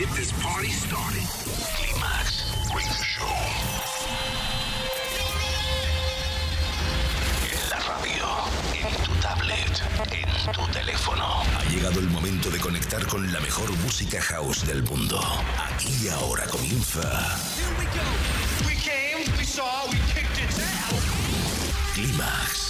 get this party started. Climax Radio Show. En la radio, en tu tablet, en tu teléfono. Ha llegado el momento de conectar con la mejor música house del mundo. Aquí y ahora comienza. Here we go. We came, we saw, we kicked its ass. Climax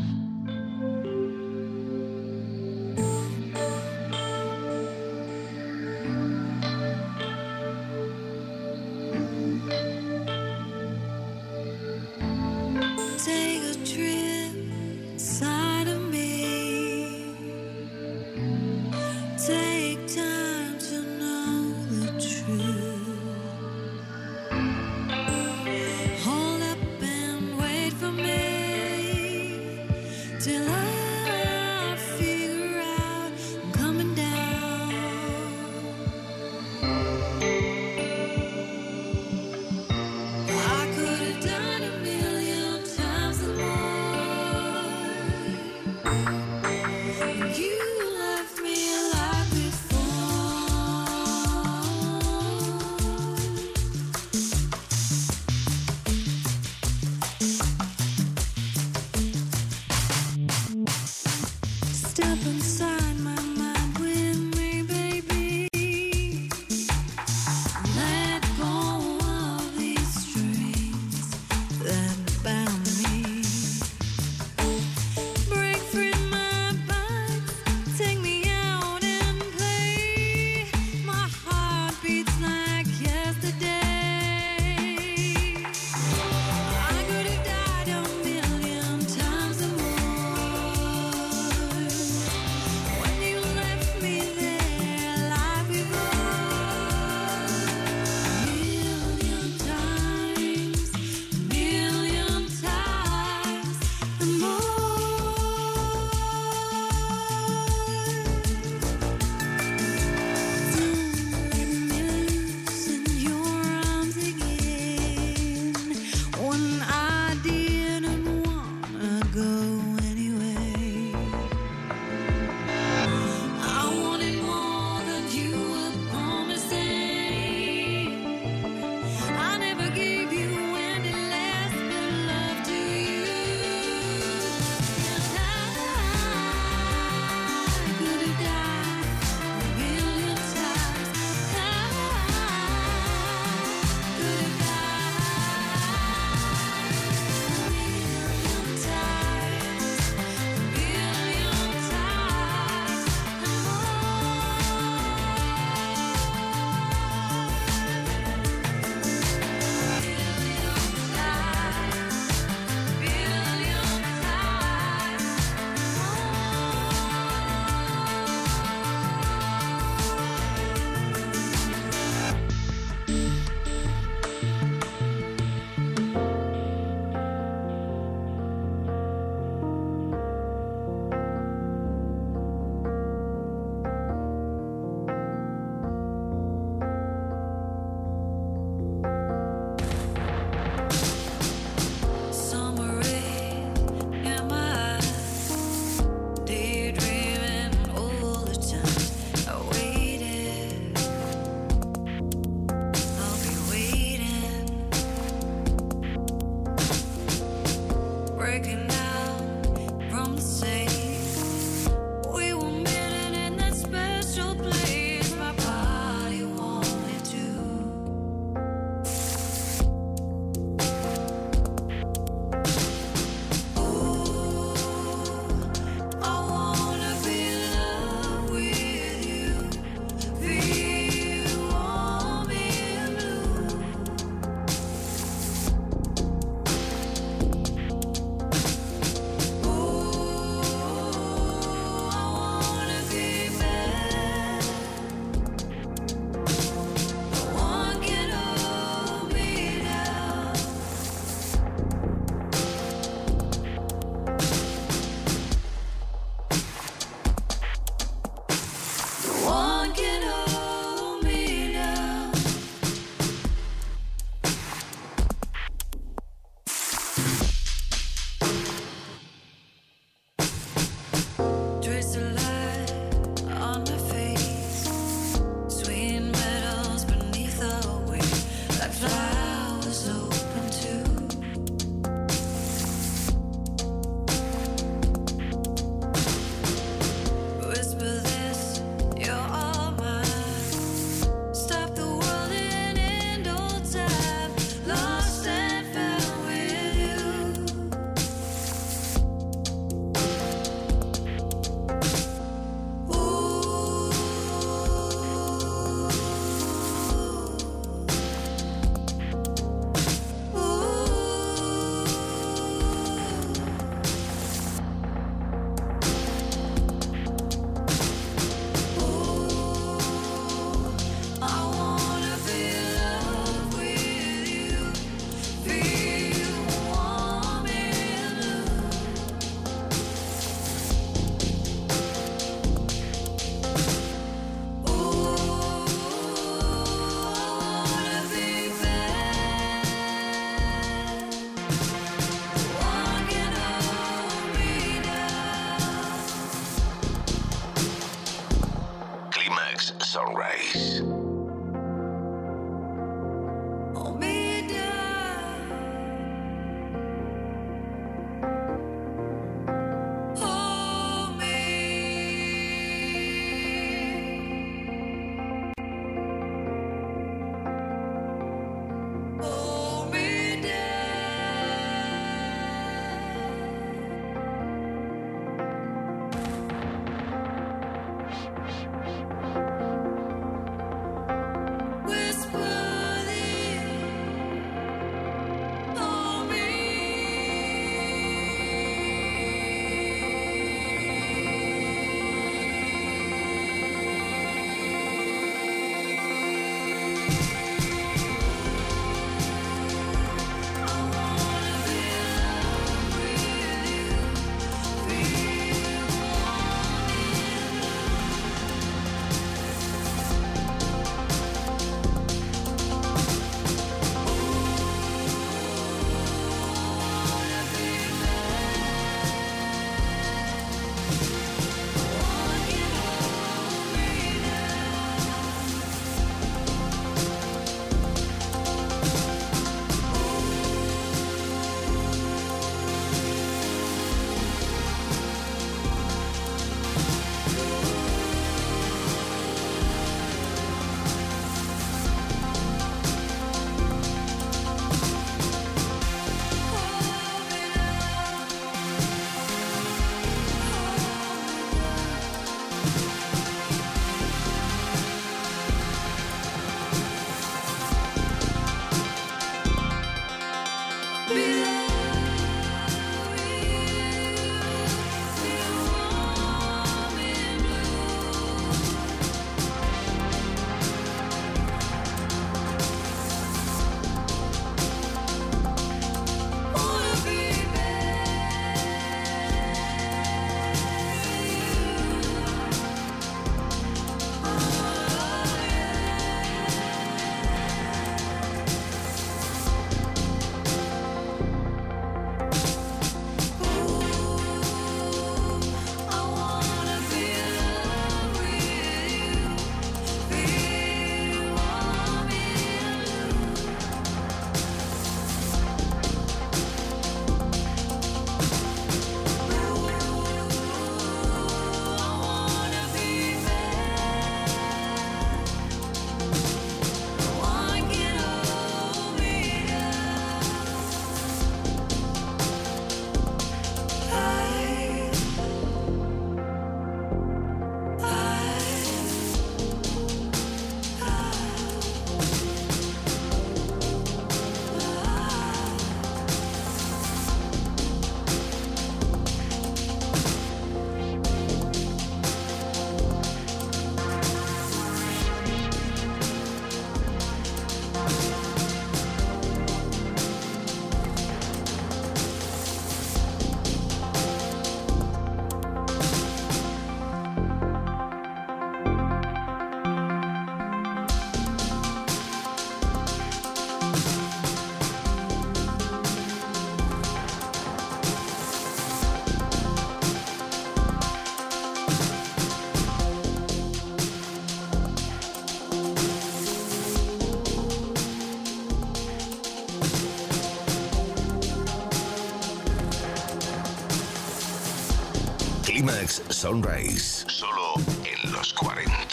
Sunrise. Solo en los 40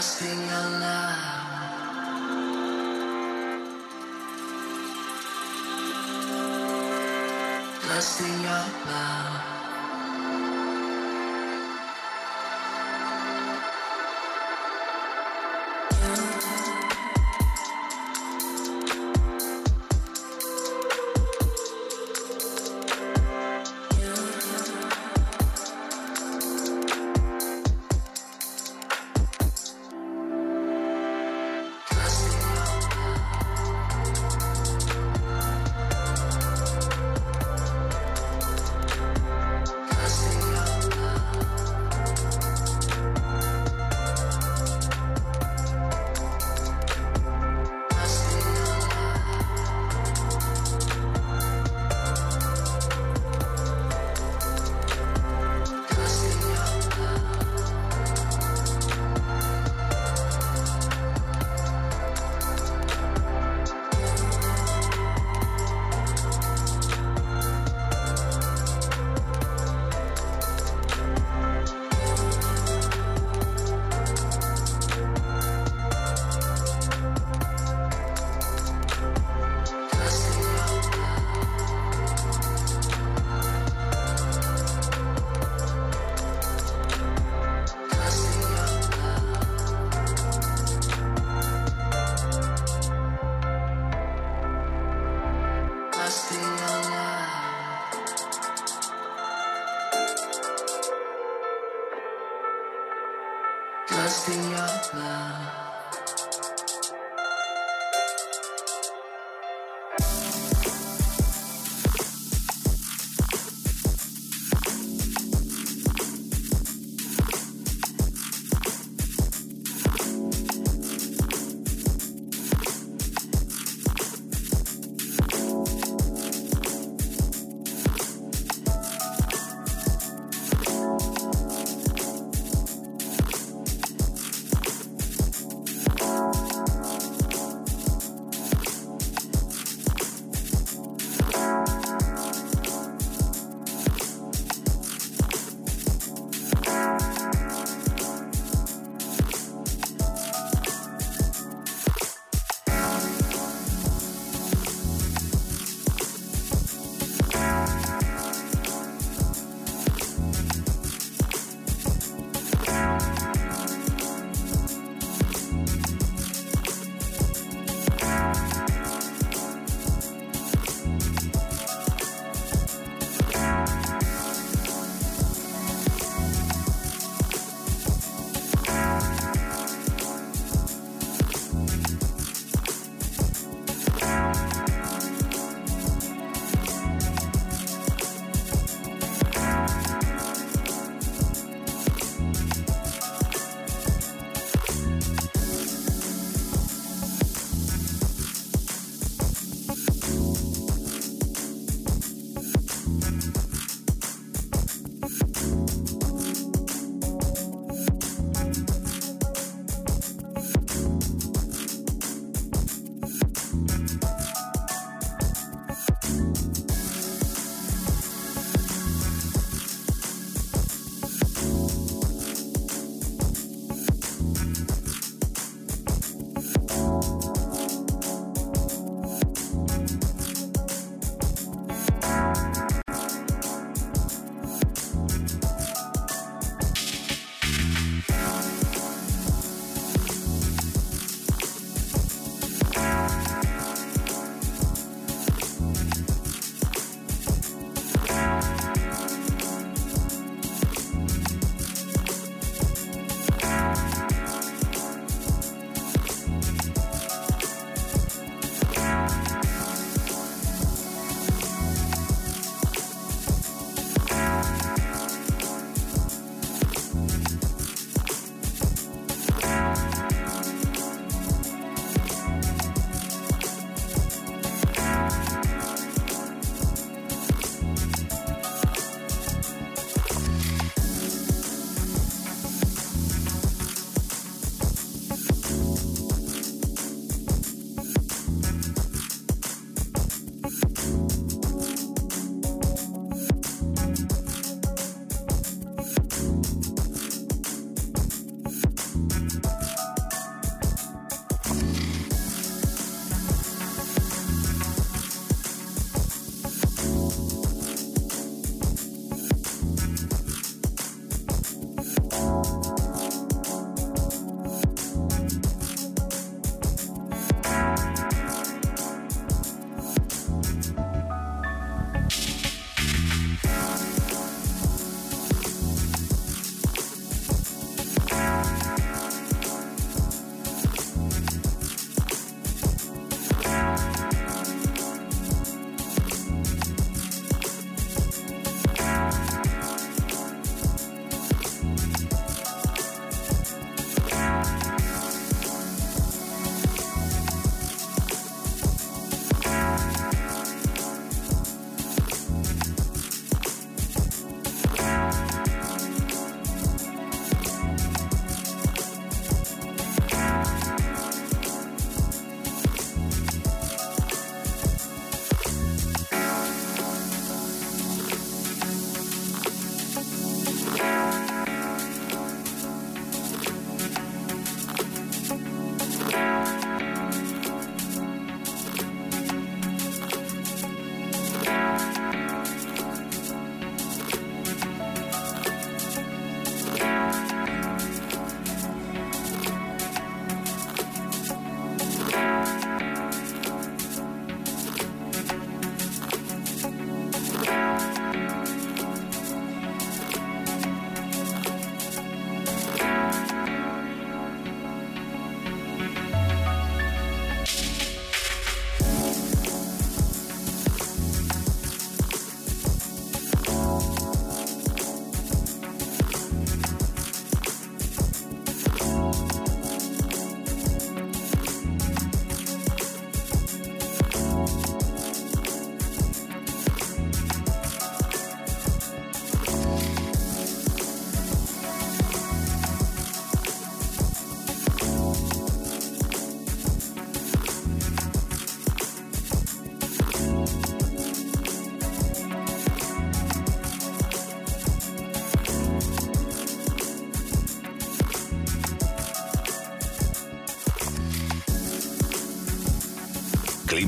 Lost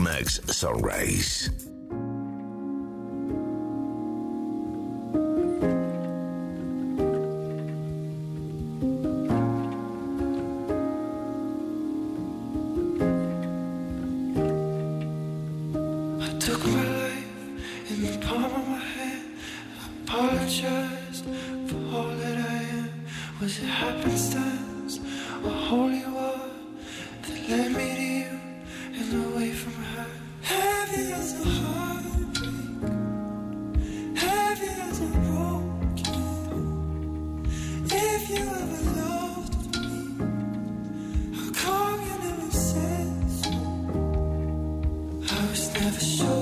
Climax Sunrise. never show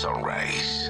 Sunrise.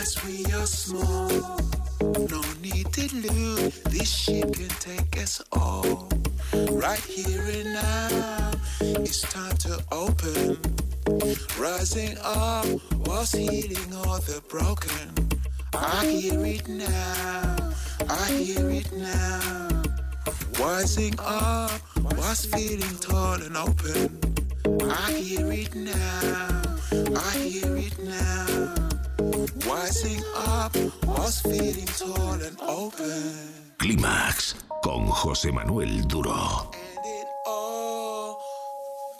As we are small. No need to lose, this ship can take us all. Right here and now, it's time to open. Rising up was healing all the broken. I hear it now, I hear it now. Rising up was feeling tall and open. I hear it now, I hear it now. Rising up was feeling tall and open. Clímax con José Manuel Duro. And it all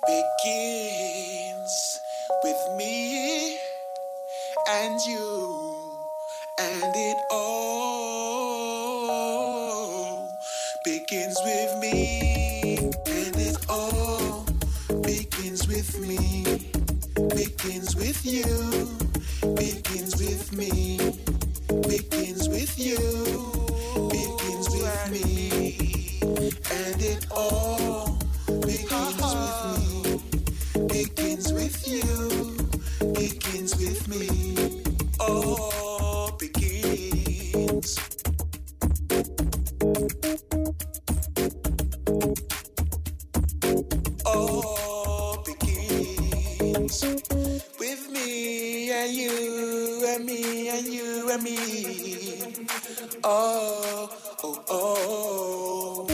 begins with me and you. And it all begins with me. And it all begins with me. Begins with you. Begins with me. Begins with you. Begins with me. And it all begins with me. Begins with you. Begins with me. All begins. All begins and me. Oh, oh, oh, oh.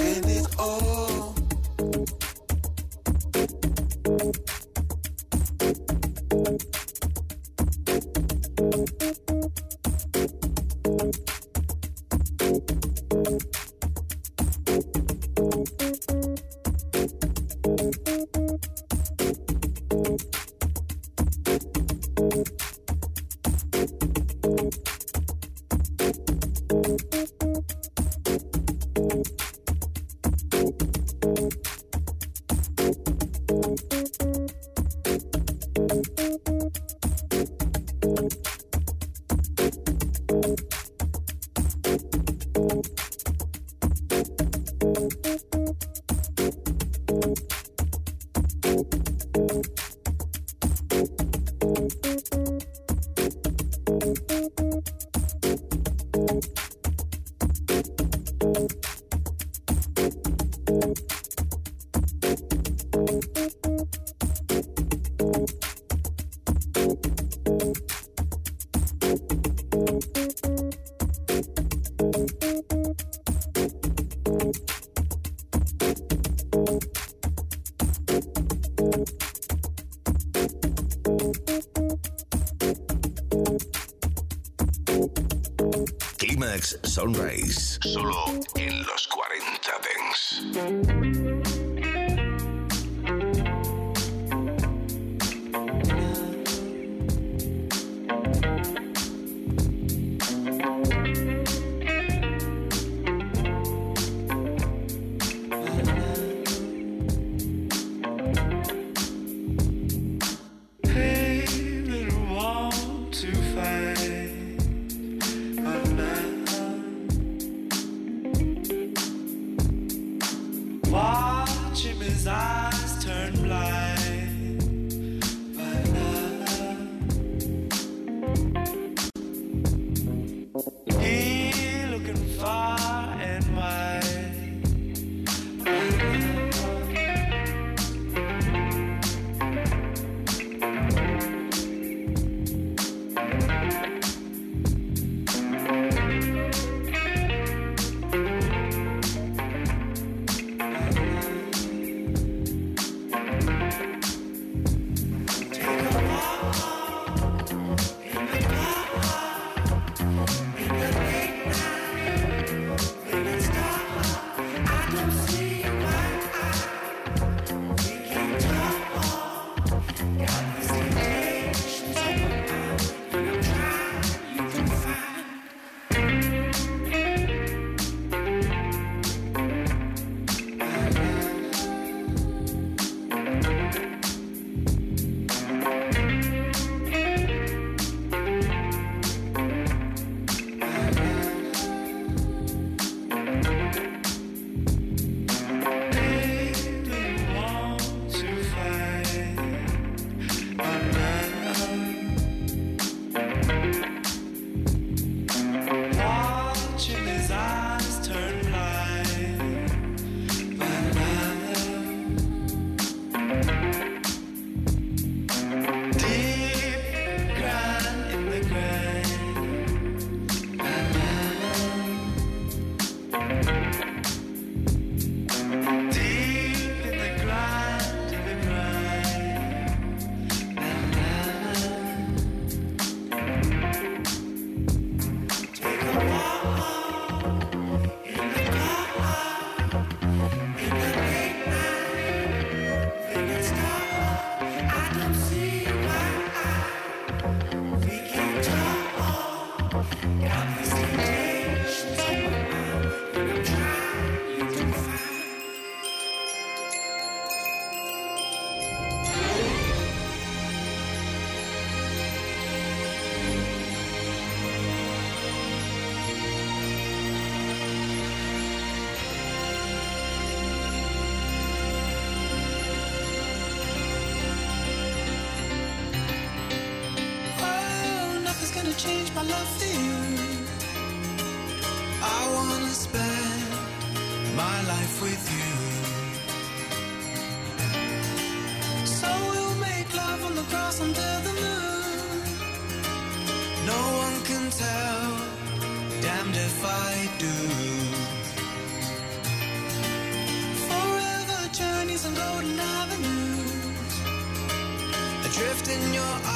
Sunrise. Solo en los in your eyes